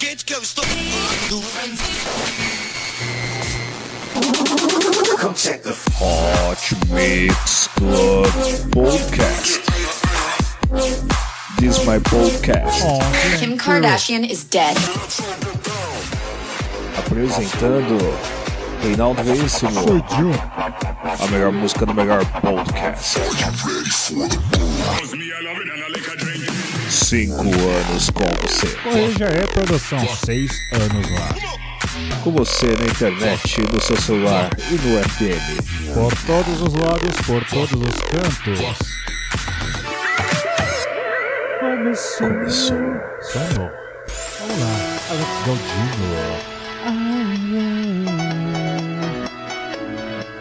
quente que eu estou. Hot Mix Club Podcast. This is my podcast. Kim Kardashian is dead. Apresentando Reinaldo Veríssimo. A melhor música do melhor podcast. Cinco anos com você. Correio já é produção, seis anos lá. Com você na internet, no seu celular e no FM. Por todos os lados, por todos os cantos. Começou. Começou. Sono. Vamos lá, Alex Galdino.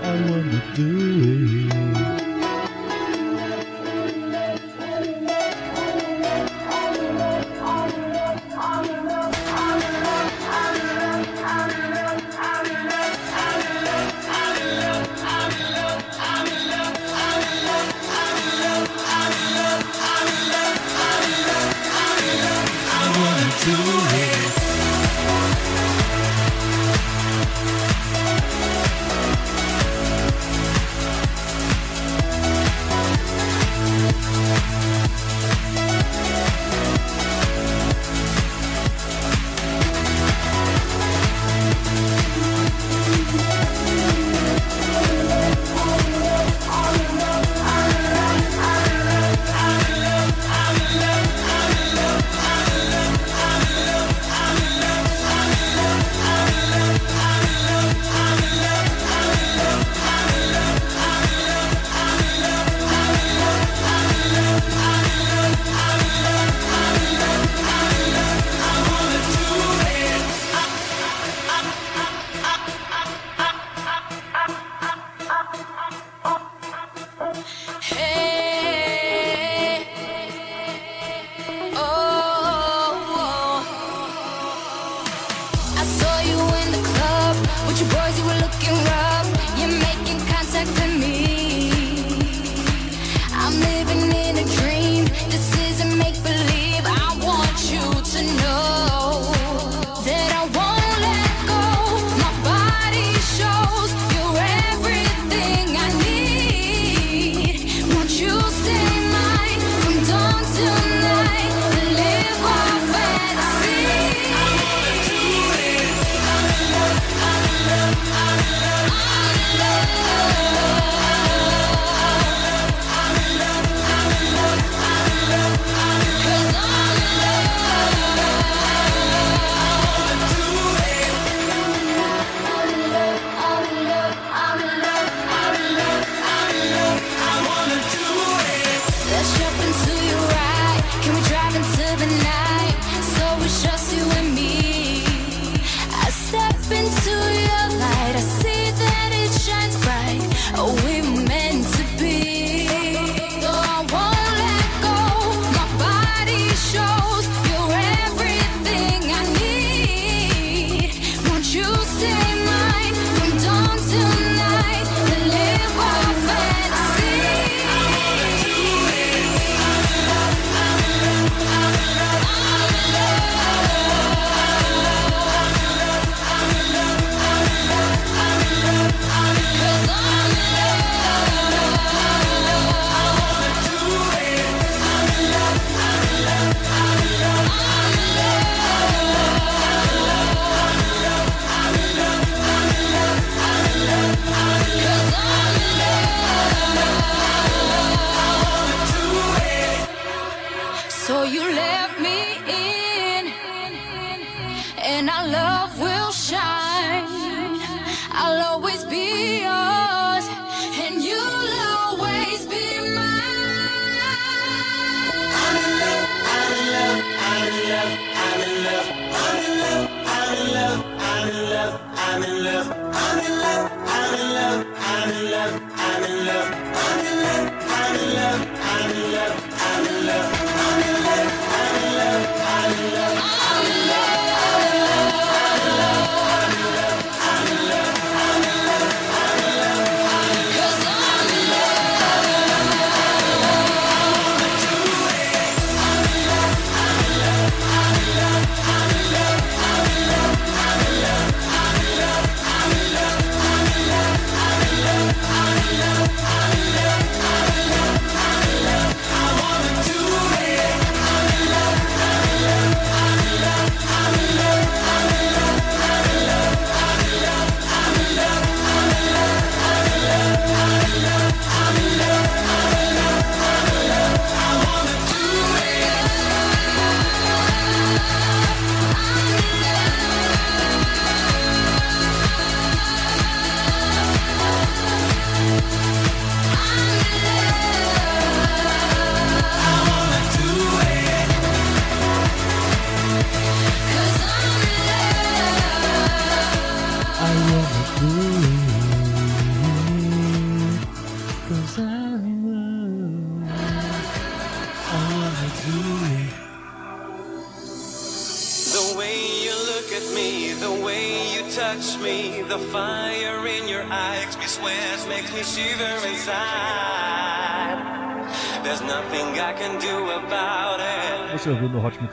I wanna do it. was just you and me. I step into your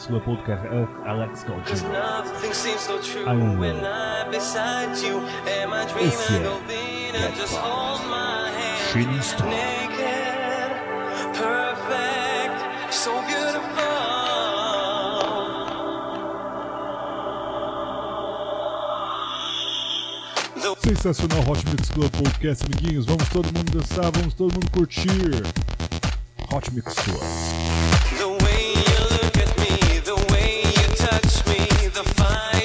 sua podcarrada é Alex and A um Esse é naked? Perfect, so beautiful. Sensacional Hot Mix Club Podcast, amiguinhos. Vamos todo mundo dançar, vamos todo mundo curtir. Hot Mix Club. the fine.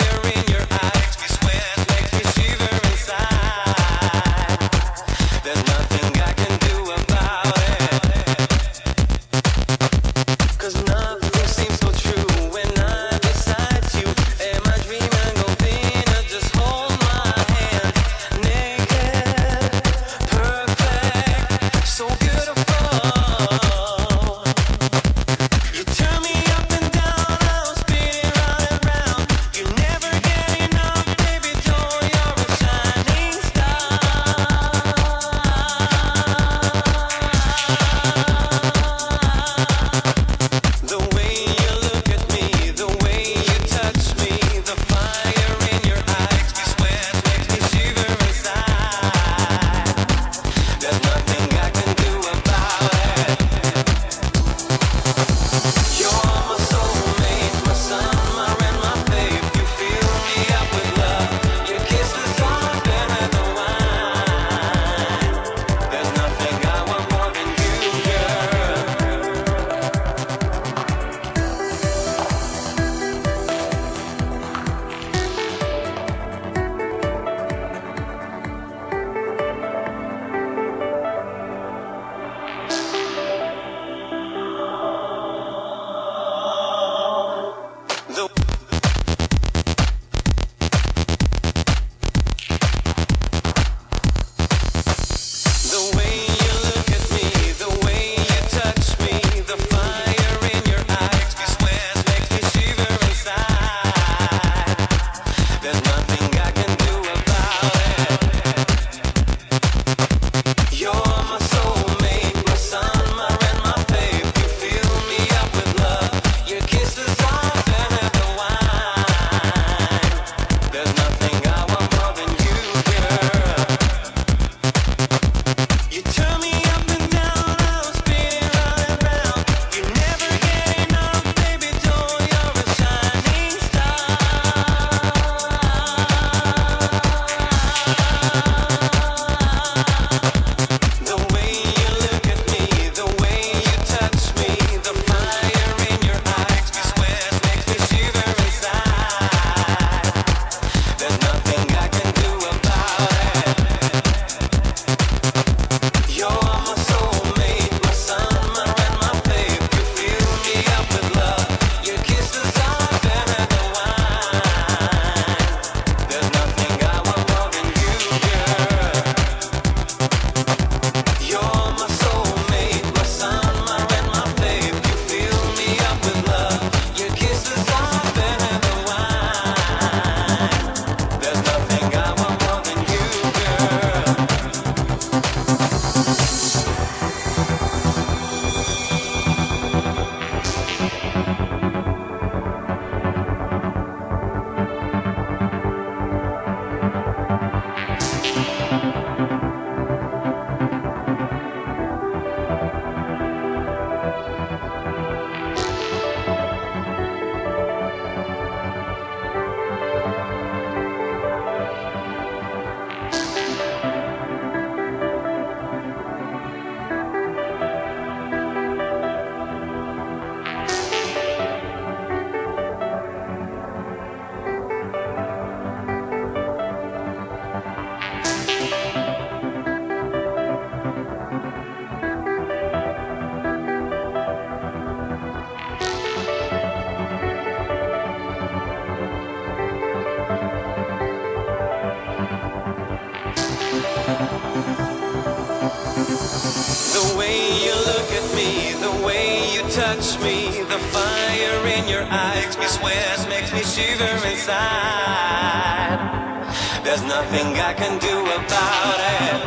shiver inside. There's nothing I can do about it.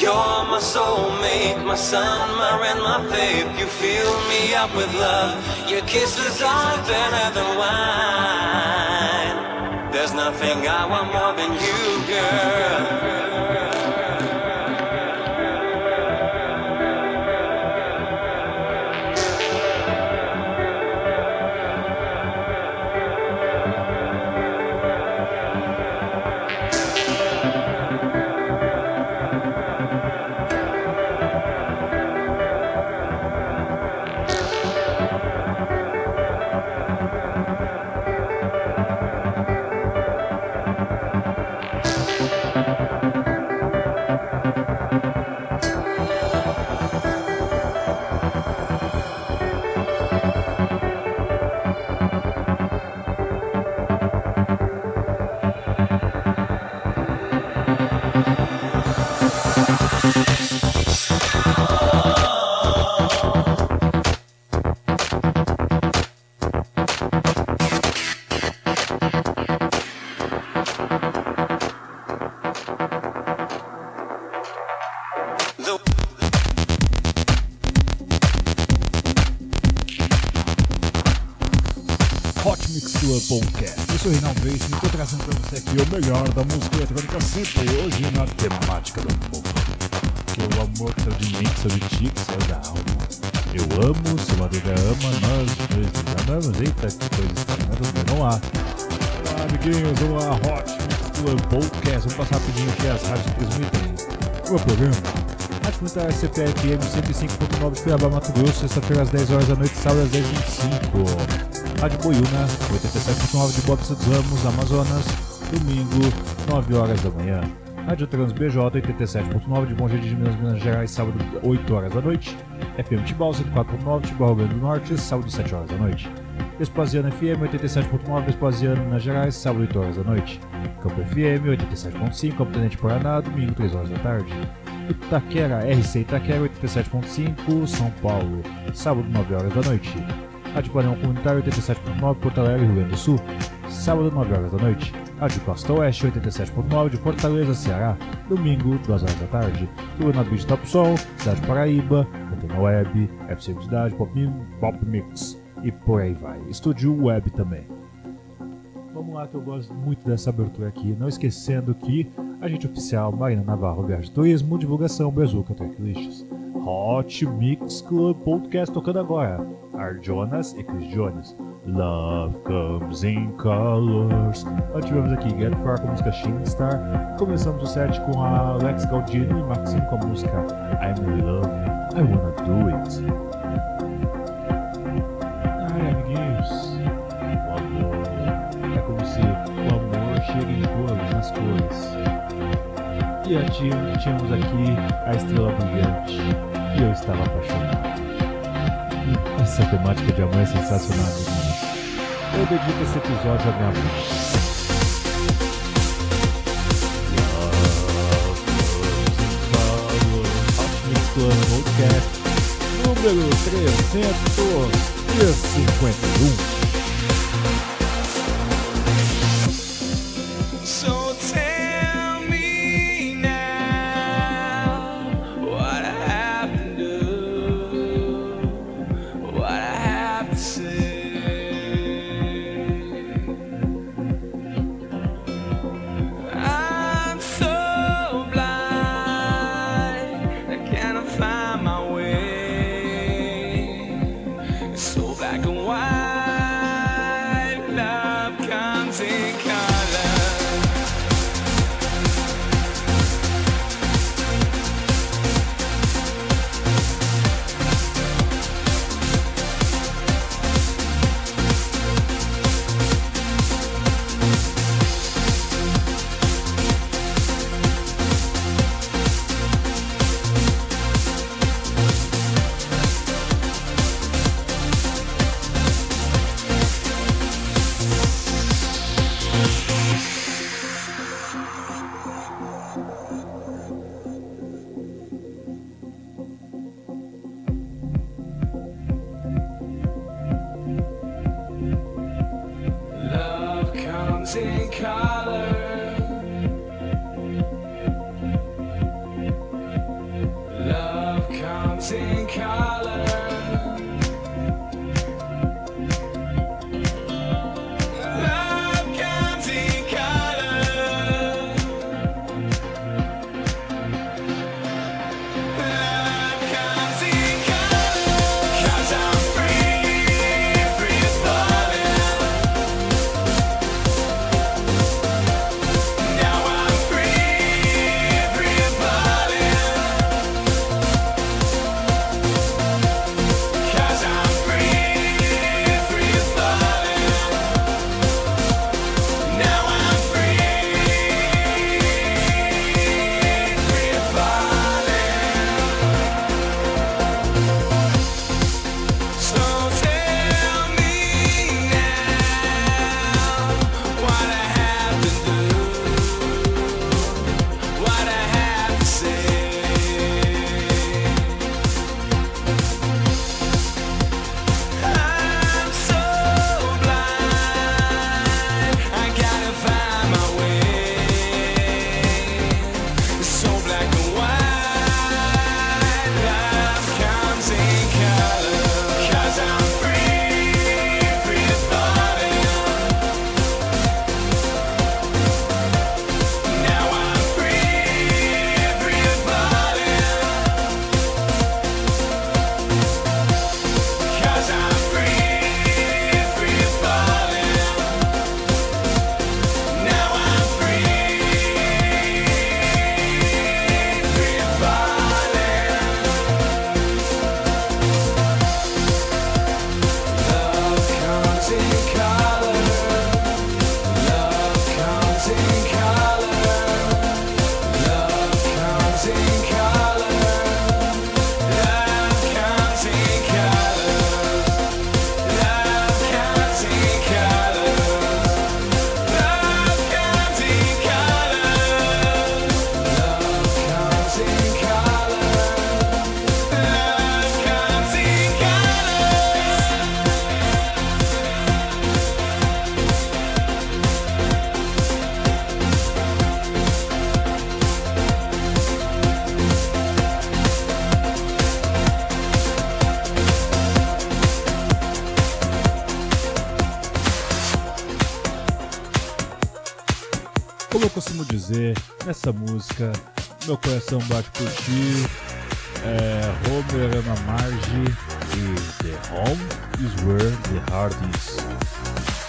You're my soulmate, my sun, my rain, my faith. You fill me up with love. Your kisses are better than wine. There's nothing I want more than you, girl. Podcast. Eu sou o Reinaldo Reis e estou trazendo para você aqui o melhor da música eletrônica sempre hoje na temática do amor. Que o amor é de mim, sou de ti, sou da alma. Eu amo, se uma amiga ama, nós dois nos amamos. Eita, que coisa estranha, vamos lá. Olá, amiguinhos, vamos lá, Hot Mix Club Podcast. Vamos passar rapidinho aqui as rádios transmitem o meu programa. Rádio Comunitária CPFM 105.9 de Cuiabá, Mato Grosso, sexta-feira às 10 horas da noite, sábado às 10h25. Rádio Boiúna, 87.9 de Vista dos Ramos, Amazonas, domingo, 9 horas da manhã. Rádio Trans BJ, 87.9 de Bom Jardim de Minas, Minas Gerais, sábado, 8 horas da noite. FM Tibau, 104.9 Tibau, Rio Grande do Norte, sábado, 7 horas da noite. Vespasiano FM 87.9, Vespasiano, Minas Gerais, sábado 8 horas da noite. Campo FM 87.5, Campo Tenente Paraná, domingo 3 horas da tarde. Itaquera, RC Itaquera 87.5, São Paulo, sábado 9 horas da noite. Rádio Panel Comunitário 87.9, Porto Alegre, Rio Grande do Sul, sábado 9 horas da noite. Rádio Costa Oeste 87.9 de Fortaleza, Ceará, domingo 2 horas da tarde. Tudo na Beach Top Sol, Cidade Paraíba, Antena Web, FC Cidade, Pop, Pop Mix e por aí vai. Estúdio Web também. Vamos lá que eu gosto muito dessa abertura aqui. Não esquecendo que agente oficial Marina Navarro Viagem Turismo, divulgação Brazuca Tracklists. Hot Mix Club Podcast tocando agora. Ar Jonas e Chris Jones. Love Comes in Colors. Nós tivemos aqui Get Far com a música Star. Começamos o set com a Alex Galdino e Maxine com a música I'm in Love, I Wanna Do It. Ai, amiguinhos. O amor é como se o amor chega em cores, nas cores. E tínhamos aqui a estrela brilhante e eu estava apaixonado. Essa temática de amor é sensacional, amiguinhos. Eu dedico esse episódio à minha mãe. Número 351. essa música Meu Coração Bate Por Ti, é, Homer Ana Marge e The Home Is Where the Heart Is.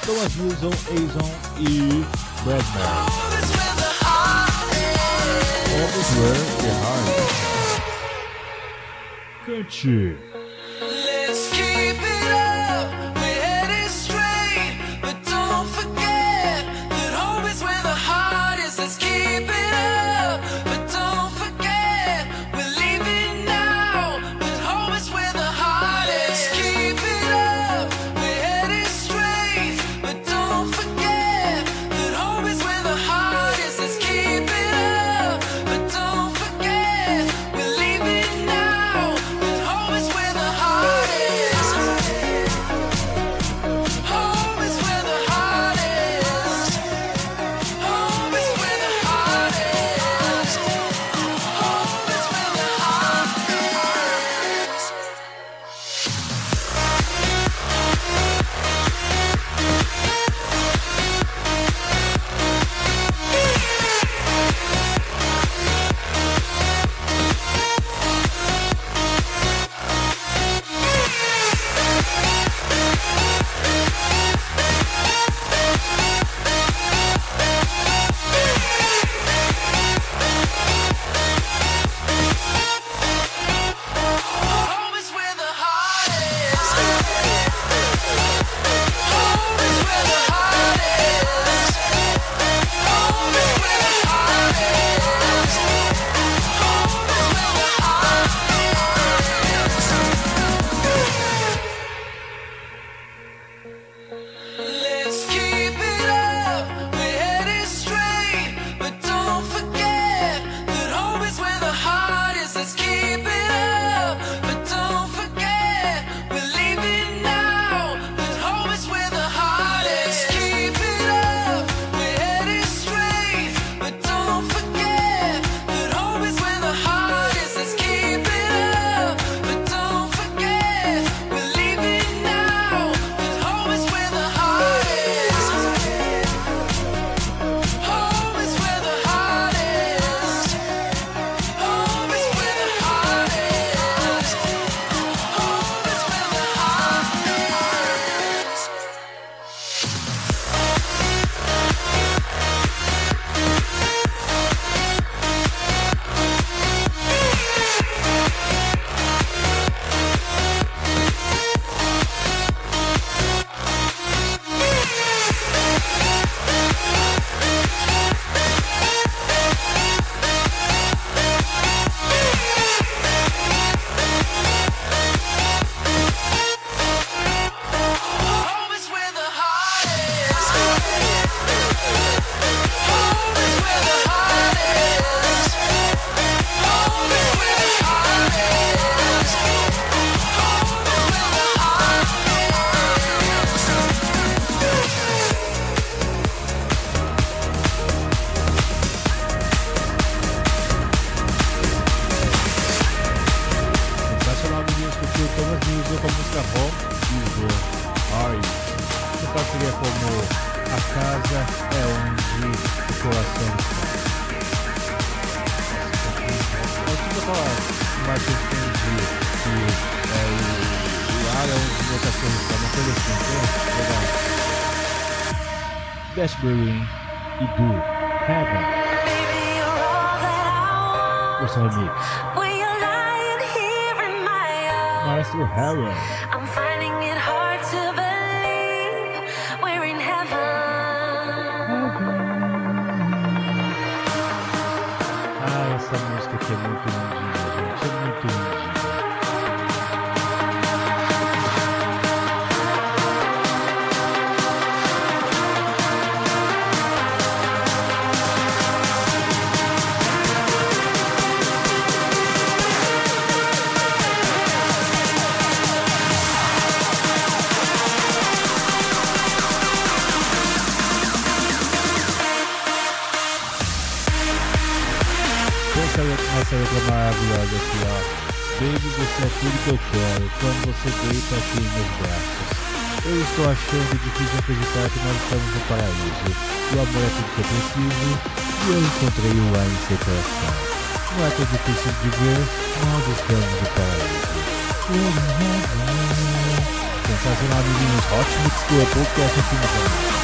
Thomas Wilson, Azon e Bradmore. Home Is Where the Heart Is. Cante! letra maravilhosa aqui, ó. Baby, você é tudo que eu quero quando você deita aqui em meus braços. Eu estou achando difícil acreditar que nós estamos no paraíso. O amor é tudo que eu preciso e eu encontrei o ar em seu coração. Não é tão difícil de ver, nós estamos no paraíso. Sensacional, amiguinhos. Hot Mix Club Podcast aqui no Brasil. É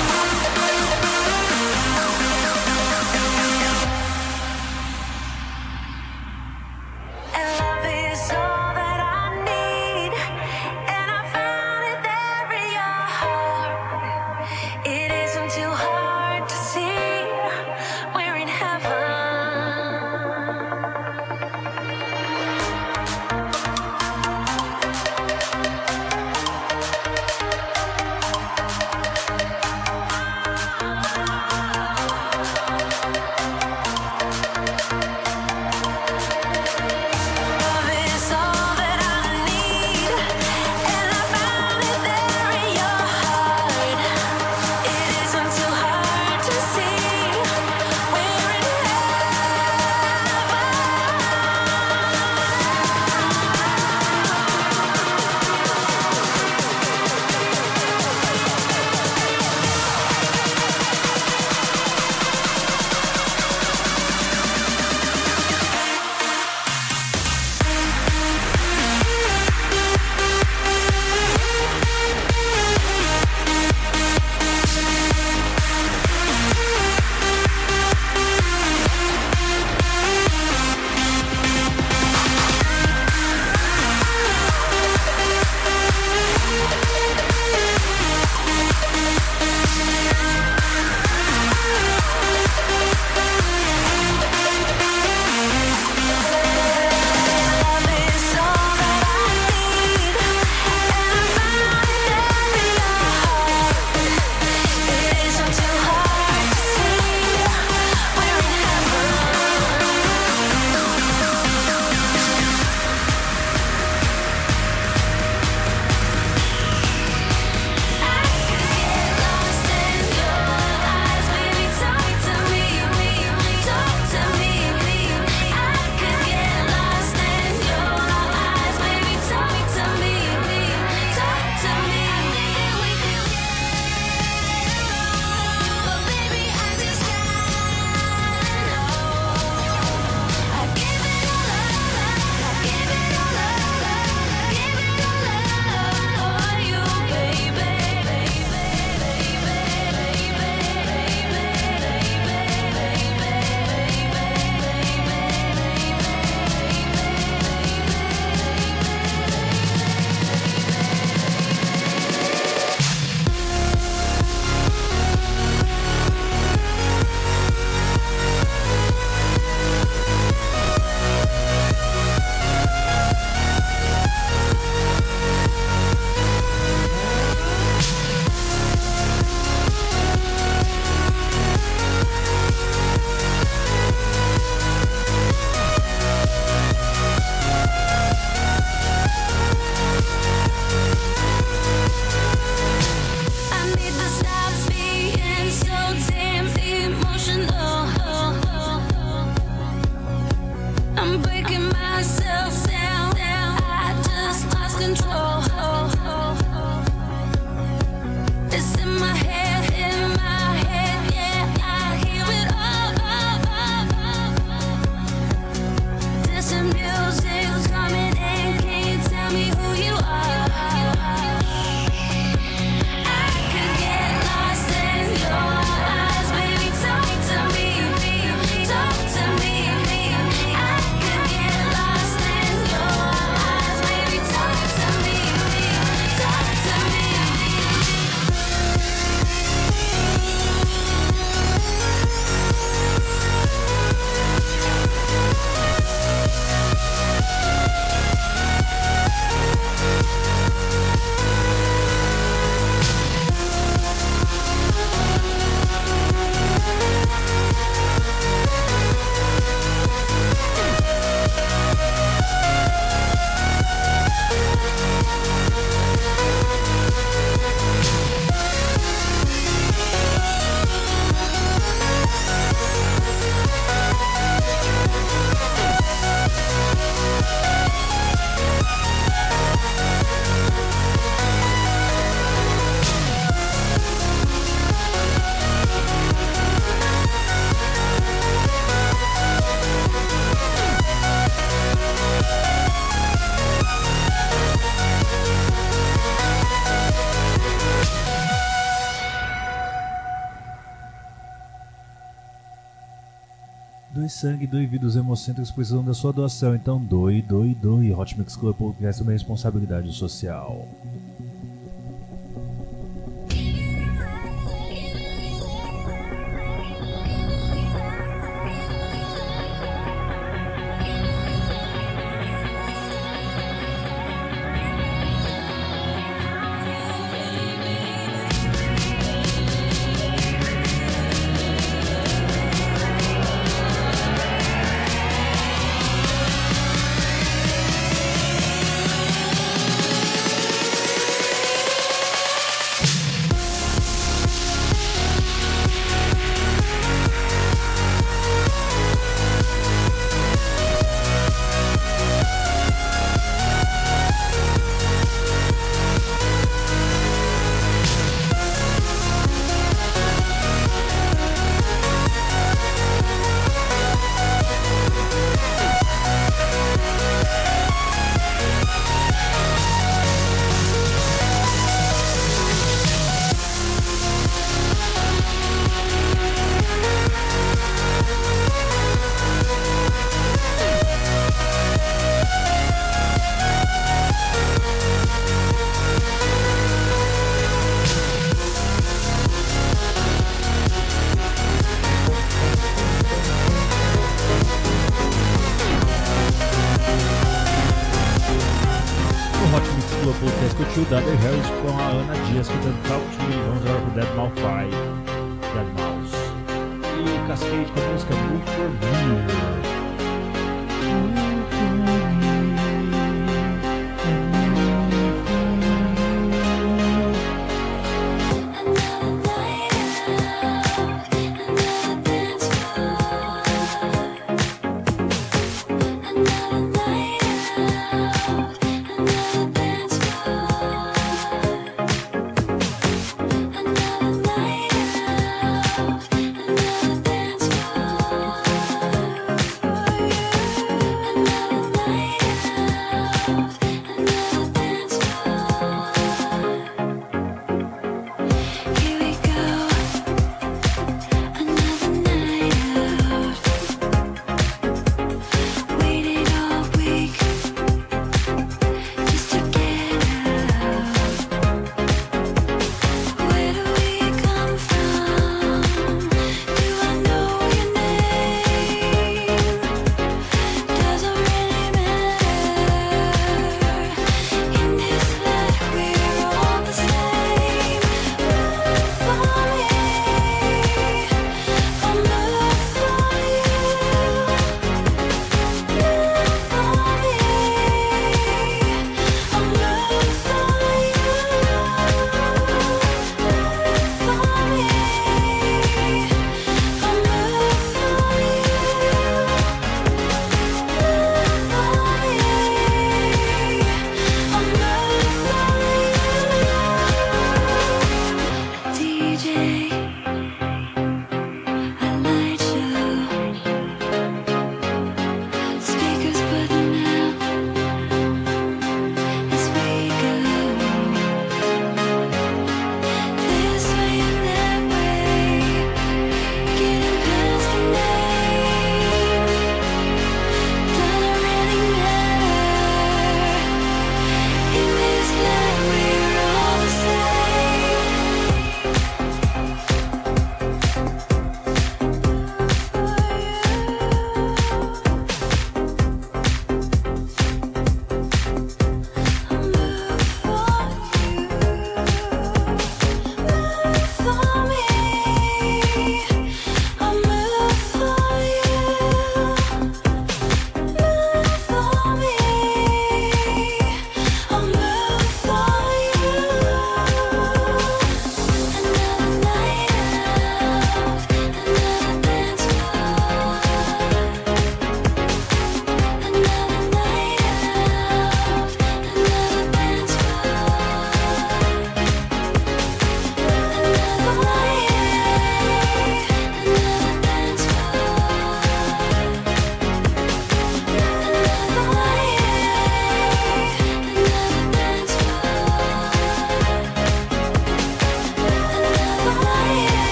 sangue, doe os hemocêntricos precisam da sua doação. Então doe, doe, doe. Hot Mix Club Podcast é uma responsabilidade social.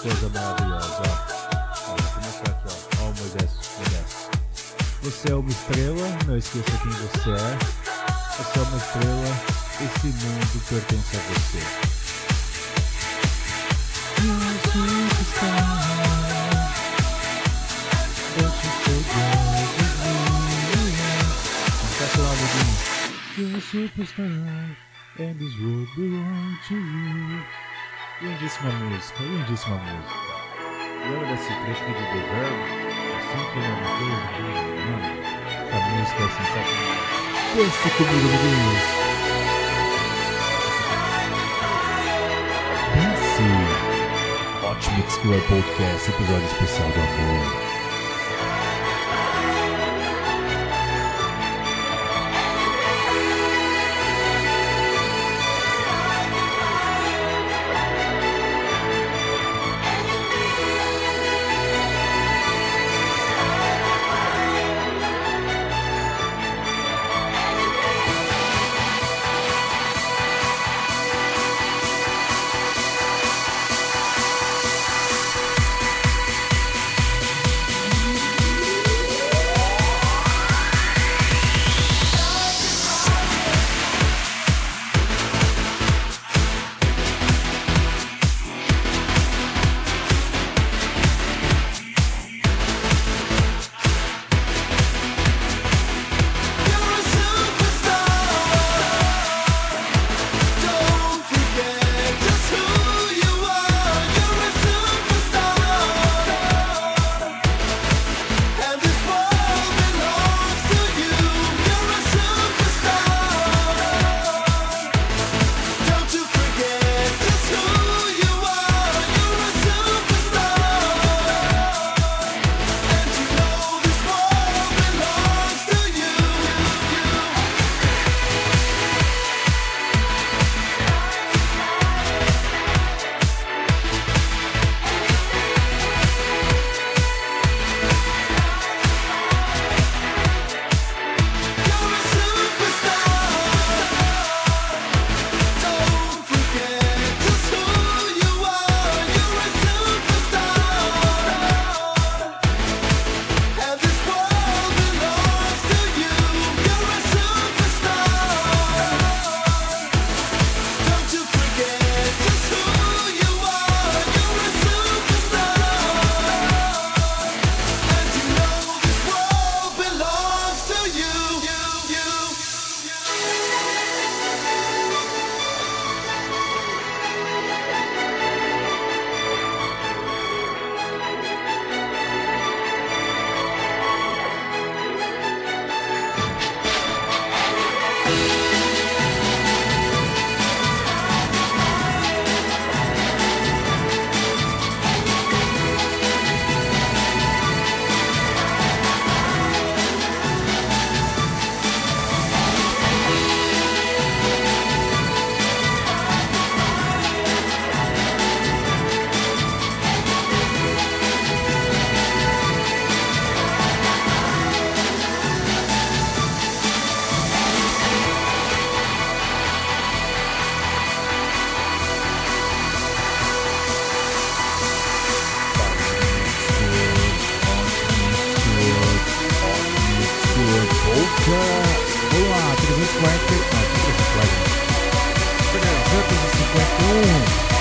Coisa maravilhosa. Ó. Olha, vou mostrar aqui, ó. Ó o Moisés, Moisés. Você é uma estrela, não esqueça quem você é. Você é uma estrela, esse mundo pertence a você. Sensacional, Budinho. You're a superstar, and this world belong to you. Lindíssima música, lindíssima música. Lembra desse trecho de The Verb? Assim uma coisa, mano. Essa música é sensacional. Pense comigo, Budinhos. Pense. Hot Mix Killer Podcast, episódio especial do amor. Lá, 340. Não, 351.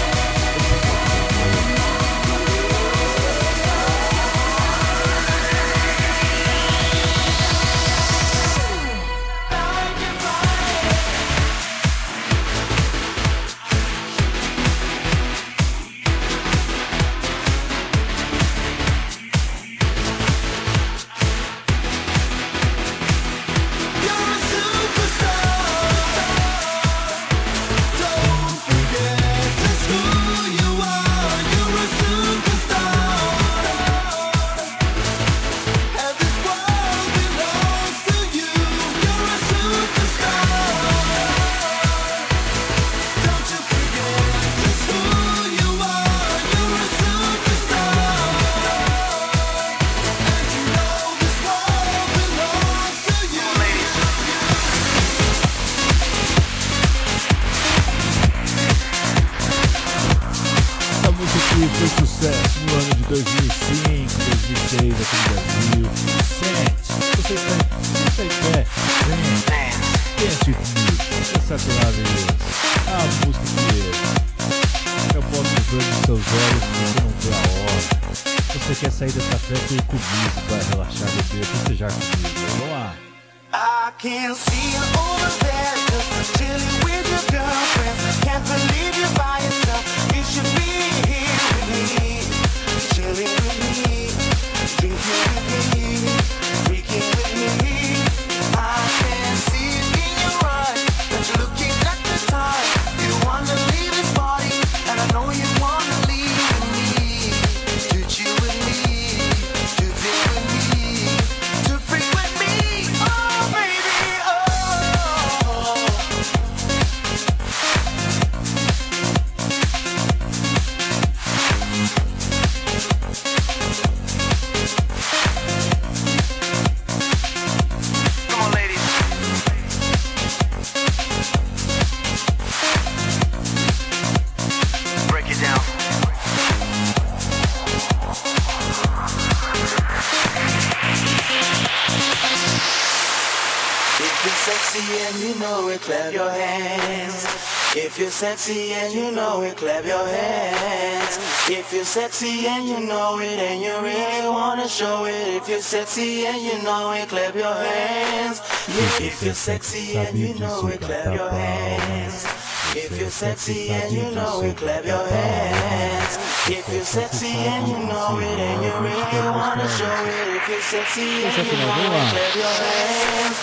You're sexy and you know it, clap your hands. If you're sexy and you know it and you really wanna show it. If you're sexy and you know it, clap your hands. Yeah, if you're sexy and you know it, clap your hands. If you're sexy and you know it, clap your hands. If you're sexy and you know it and you really wanna show it. If you're sexy and you know it, clap your hands.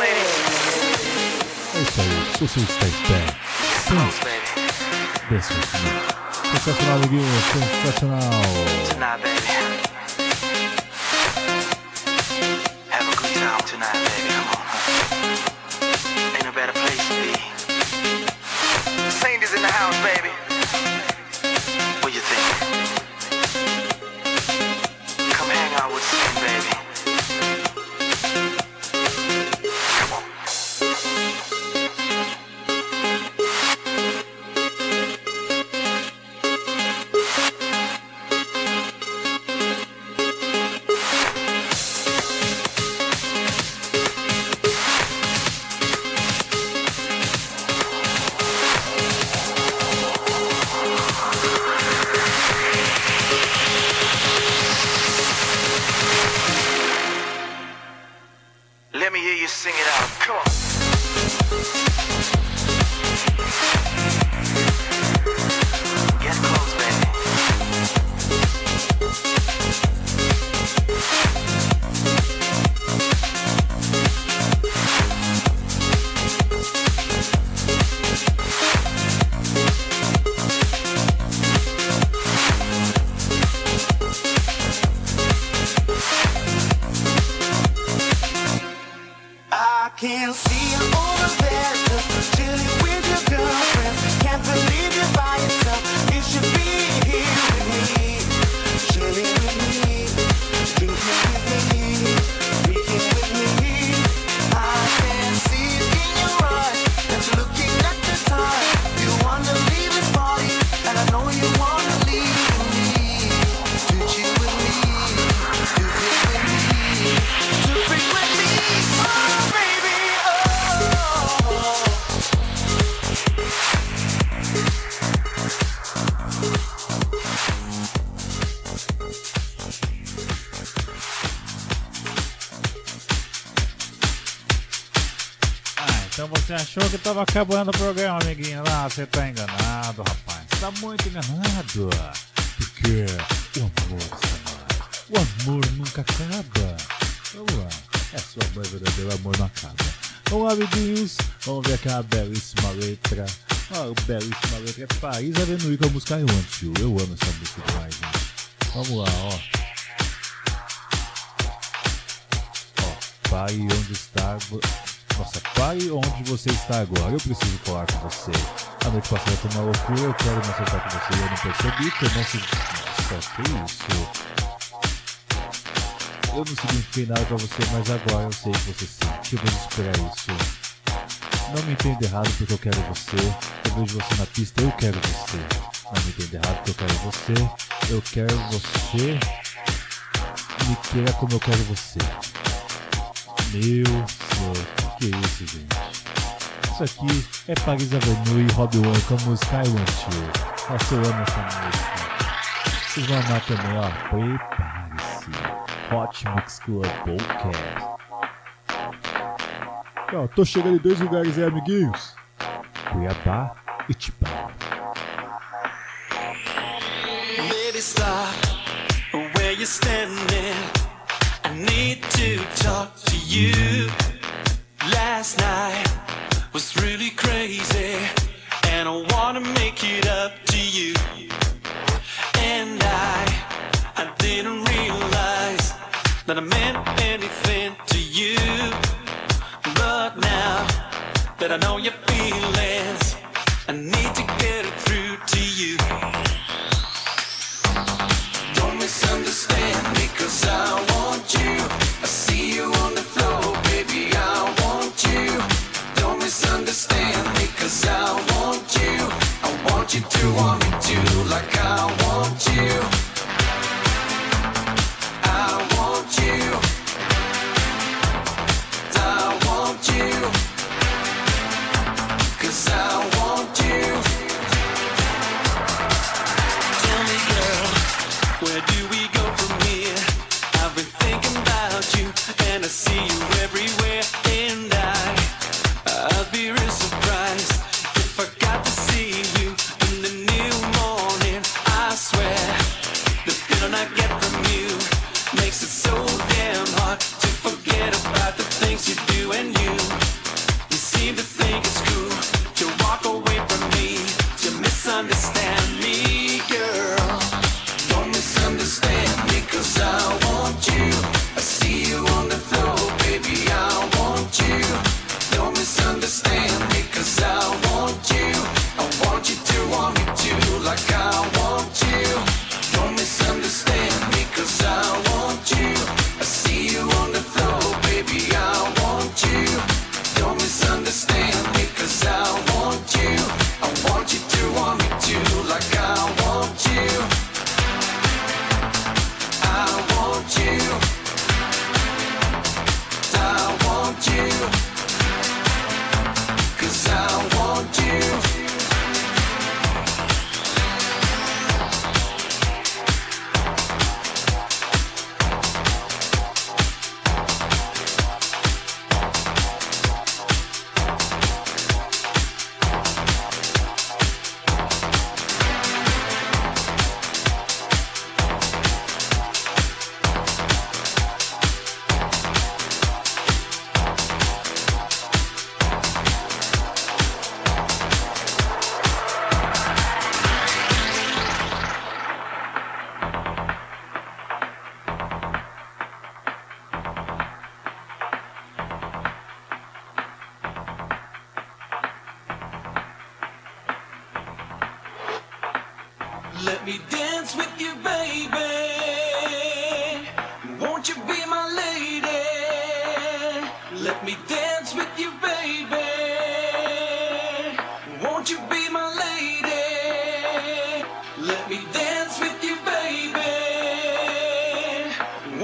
Ladies. É isso aí, se você está sim, baby. dance with me. Sensacional, sensacional. Tonight, baby. Achou que tava acabando o programa, amiguinho? Ah, você tá enganado, rapaz. Tá muito enganado. Porque o amor, o amor nunca acaba. Vamos lá. É sua mãe verdadeiro, o amor não acaba. Vamos lá, amiguinhos. Vamos ver aqui uma belíssima letra. Uma belíssima letra. É Paris Avenue com a música I Want You. Eu amo essa música demais, gente. Vamos lá, ó. Ó, pare onde está. Nossa, pare onde você está agora. Eu preciso falar com você. A noite passada foi uma loucura, eu quero me acertar com você. Eu não percebi que eu não sei Nossa, que isso? Eu não signifiquei nada pra você, mas agora eu sei que você sente. Eu vou esperar isso. Não me entenda errado porque eu quero você. Eu vejo você na pista, eu quero você. Não me entenda errado porque eu quero você. Eu quero você. Me queira como eu quero você. Meu amor. Que isso, gente? Isso aqui é Paris Avenue e Rob One com a música I Want You. Nossa, eu amo essa música. Vocês vão amar também, ó. Prepare-se. Hot Mix Club Podcast. Ó, tô chegando em dois lugares aí, amiguinhos. Cuiabá e Tibau. Baby, stop where you're standing. I need to talk to you. last night was really crazy, and I wanna make it up to you. And I, I didn't realize that I meant anything to you, but now that I know you're.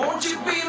Won't you be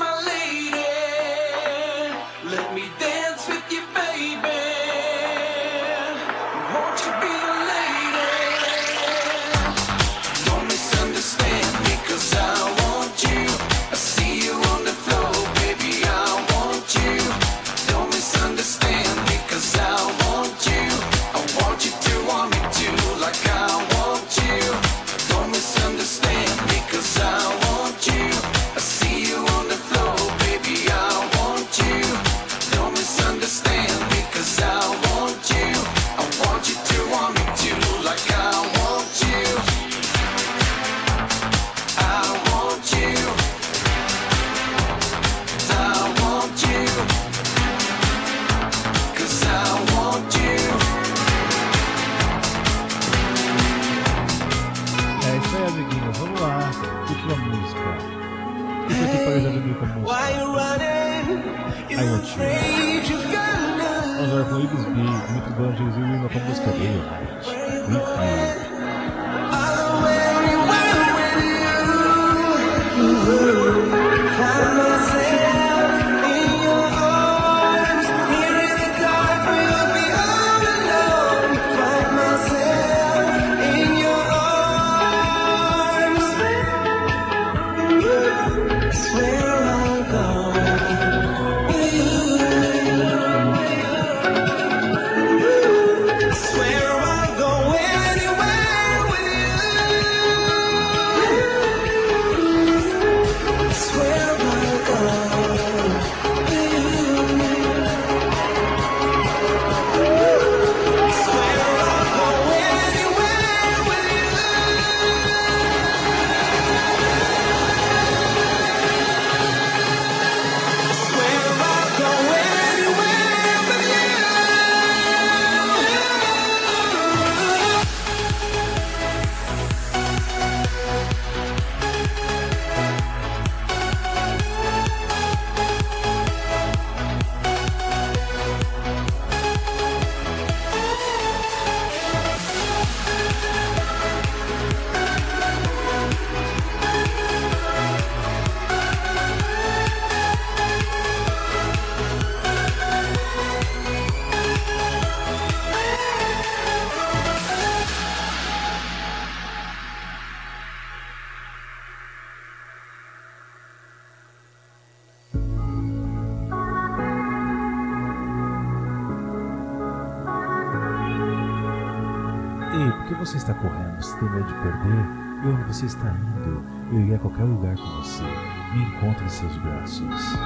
encontre em seus braços.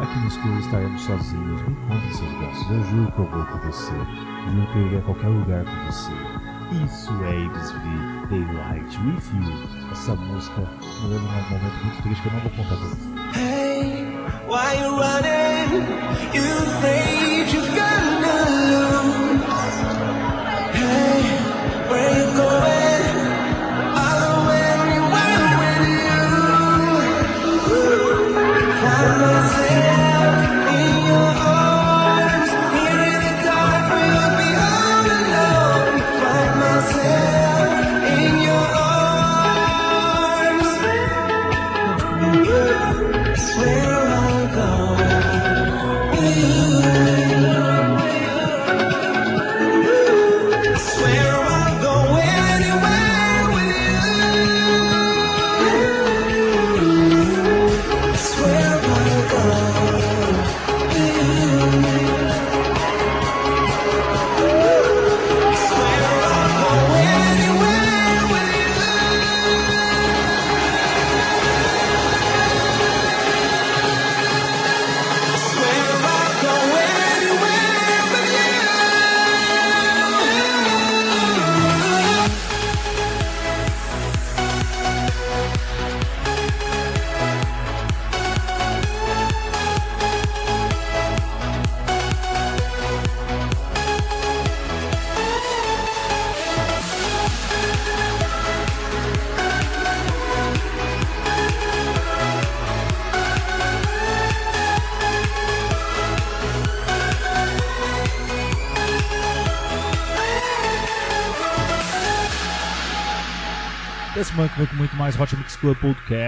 Aqui no escuro estaremos sozinhos. Me encontre em seus braços. Eu juro que eu vou com você. Juro que eu irei a qualquer lugar com você. Isso é ABSV Daylight With You. Essa música me lembra um momento muito triste que eu não vou contar pra você. Hey, why you running? You think Club Podcast.